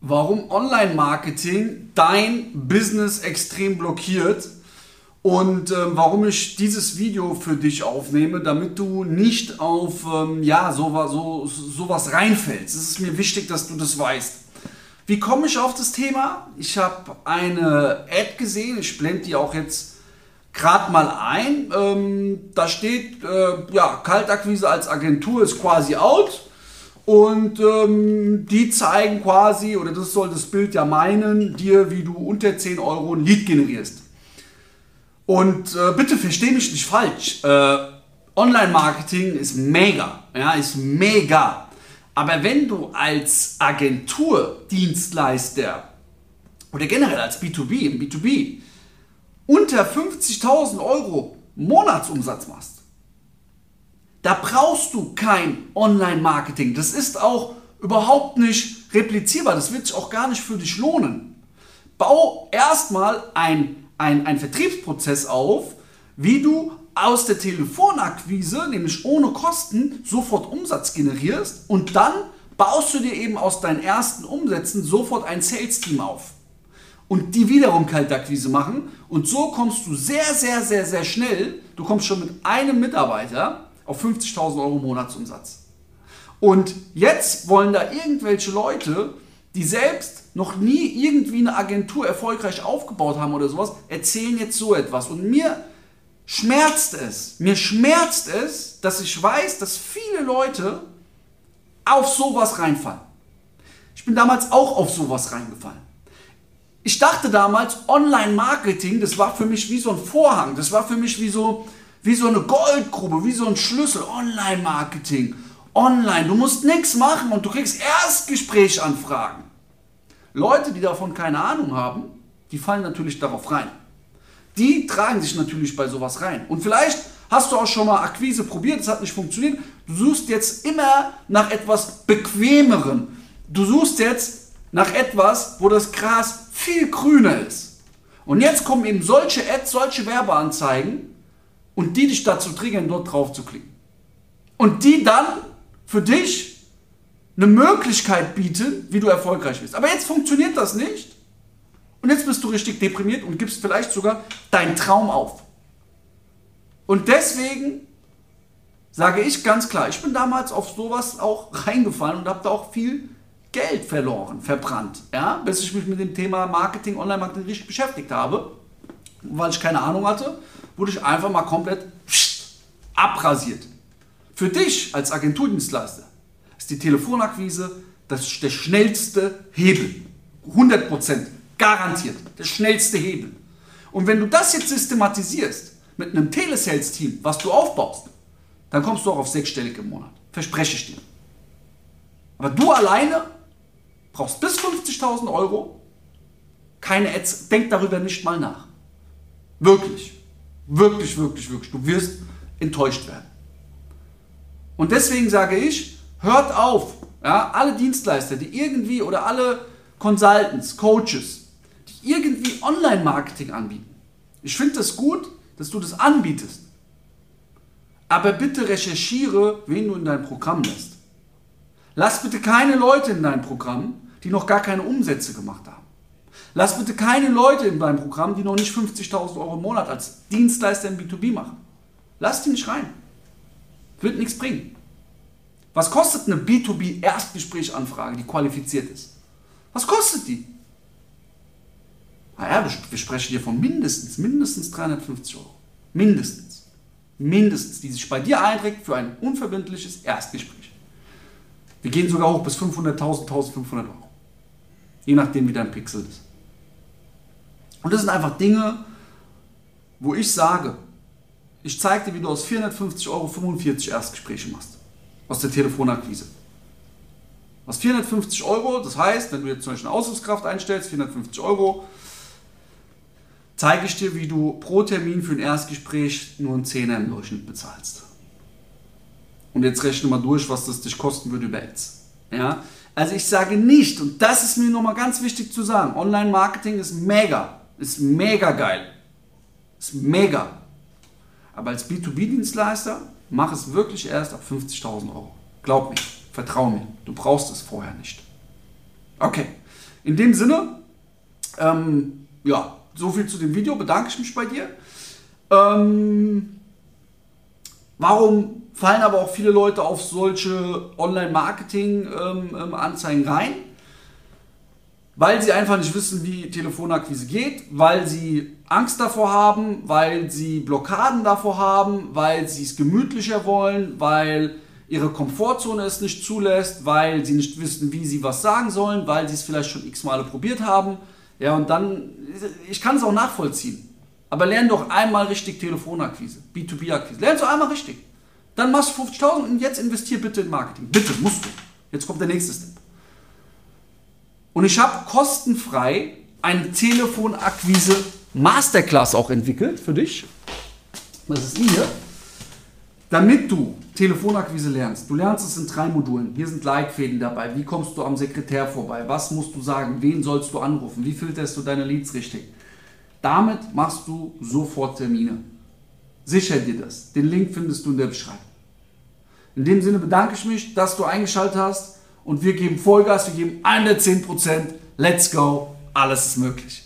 warum Online-Marketing dein Business extrem blockiert und ähm, warum ich dieses Video für dich aufnehme, damit du nicht auf ähm, ja, sowas, so, sowas reinfällst. Es ist mir wichtig, dass du das weißt. Wie komme ich auf das Thema? Ich habe eine Ad gesehen, ich blende die auch jetzt gerade mal ein. Ähm, da steht, äh, ja, Kaltakquise als Agentur ist quasi out. Und ähm, die zeigen quasi, oder das soll das Bild ja meinen, dir, wie du unter 10 Euro ein Lead generierst. Und äh, bitte versteh mich nicht falsch. Äh, Online-Marketing ist mega. Ja, ist mega. Aber wenn du als Agentur, Dienstleister oder generell als B2B, im B2B, unter 50.000 Euro Monatsumsatz machst, da brauchst du kein Online-Marketing. Das ist auch überhaupt nicht replizierbar. Das wird sich auch gar nicht für dich lohnen. Bau erstmal ein ein, ein Vertriebsprozess auf, wie du aus der Telefonakquise, nämlich ohne Kosten, sofort Umsatz generierst und dann baust du dir eben aus deinen ersten Umsätzen sofort ein Sales-Team auf. Und die wiederum Kaltakquise machen. Und so kommst du sehr, sehr, sehr, sehr schnell, du kommst schon mit einem Mitarbeiter auf 50.000 Euro Monatsumsatz. Und jetzt wollen da irgendwelche Leute, die selbst noch nie irgendwie eine Agentur erfolgreich aufgebaut haben oder sowas, erzählen jetzt so etwas. Und mir schmerzt es, mir schmerzt es, dass ich weiß, dass viele Leute auf sowas reinfallen. Ich bin damals auch auf sowas reingefallen. Ich dachte damals, Online-Marketing, das war für mich wie so ein Vorhang, das war für mich wie so, wie so eine Goldgrube, wie so ein Schlüssel. Online-Marketing, online, du musst nichts machen und du kriegst Erstgesprächanfragen. Leute, die davon keine Ahnung haben, die fallen natürlich darauf rein. Die tragen sich natürlich bei sowas rein. Und vielleicht hast du auch schon mal Akquise probiert, es hat nicht funktioniert. Du suchst jetzt immer nach etwas Bequemerem. Du suchst jetzt nach etwas, wo das Gras viel grüner ist. Und jetzt kommen eben solche Ads, solche Werbeanzeigen und die dich dazu triggern, dort drauf zu klicken. Und die dann für dich eine Möglichkeit bieten, wie du erfolgreich bist. Aber jetzt funktioniert das nicht. Und jetzt bist du richtig deprimiert und gibst vielleicht sogar deinen Traum auf. Und deswegen sage ich ganz klar, ich bin damals auf sowas auch reingefallen und habe da auch viel Geld verloren, verbrannt, ja, bis ich mich mit dem Thema Marketing, Online-Marketing richtig beschäftigt habe. weil ich keine Ahnung hatte, wurde ich einfach mal komplett abrasiert. Für dich als Agenturdienstleister ist die Telefonakquise das, der schnellste Hebel. 100%, garantiert, der schnellste Hebel. Und wenn du das jetzt systematisierst mit einem Telesales-Team, was du aufbaust, dann kommst du auch auf sechsstellig im Monat. Verspreche ich dir. Aber du alleine brauchst bis 50.000 Euro keine Ads. Denk darüber nicht mal nach. Wirklich. Wirklich, wirklich, wirklich. Du wirst enttäuscht werden. Und deswegen sage ich, Hört auf, ja, alle Dienstleister, die irgendwie oder alle Consultants, Coaches, die irgendwie Online-Marketing anbieten. Ich finde das gut, dass du das anbietest. Aber bitte recherchiere, wen du in dein Programm lässt. Lass bitte keine Leute in dein Programm, die noch gar keine Umsätze gemacht haben. Lass bitte keine Leute in dein Programm, die noch nicht 50.000 Euro im Monat als Dienstleister im B2B machen. Lass die nicht rein. Wird nichts bringen. Was kostet eine B2B-Erstgesprächanfrage, die qualifiziert ist? Was kostet die? Naja, wir sprechen hier von mindestens, mindestens 350 Euro. Mindestens. Mindestens, die sich bei dir einträgt für ein unverbindliches Erstgespräch. Wir gehen sogar hoch bis 500.000, 1500 Euro. Je nachdem, wie dein Pixel ist. Und das sind einfach Dinge, wo ich sage, ich zeige dir, wie du aus 450 Euro 45 Erstgespräche machst aus der Telefonakquise. Was 450 Euro, das heißt, wenn du jetzt zum Beispiel eine Aushilfskraft einstellst, 450 Euro, zeige ich dir, wie du pro Termin für ein Erstgespräch nur einen Zehner im Durchschnitt bezahlst. Und jetzt rechne mal durch, was das dich kosten würde über Ads. Ja? Also ich sage nicht, und das ist mir nochmal ganz wichtig zu sagen, Online-Marketing ist mega, ist mega geil, ist mega. Aber als B2B-Dienstleister Mach es wirklich erst ab 50.000 Euro. Glaub mir, vertrau mir, du brauchst es vorher nicht. Okay, In dem Sinne, ähm, ja, so viel zu dem Video. Bedanke ich mich bei dir. Ähm, warum fallen aber auch viele Leute auf solche Online-Marketing-Anzeigen ähm, rein? Weil sie einfach nicht wissen, wie Telefonakquise geht, weil sie Angst davor haben, weil sie Blockaden davor haben, weil sie es gemütlicher wollen, weil ihre Komfortzone es nicht zulässt, weil sie nicht wissen, wie sie was sagen sollen, weil sie es vielleicht schon x Male probiert haben. Ja, und dann, ich kann es auch nachvollziehen. Aber lern doch einmal richtig Telefonakquise, B2B-Akquise. Lern du einmal richtig. Dann machst du 50.000 und jetzt investier bitte in Marketing. Bitte, musst du. Jetzt kommt der nächste Step. Und ich habe kostenfrei eine Telefonakquise Masterclass auch entwickelt für dich. Das ist hier. Damit du Telefonakquise lernst, du lernst es in drei Modulen. Hier sind Leitfäden dabei. Wie kommst du am Sekretär vorbei? Was musst du sagen? Wen sollst du anrufen? Wie filterst du deine Leads richtig? Damit machst du sofort Termine. Sicher dir das. Den Link findest du in der Beschreibung. In dem Sinne bedanke ich mich, dass du eingeschaltet hast und wir geben Vollgas, wir geben 110%. Let's go, alles ist möglich.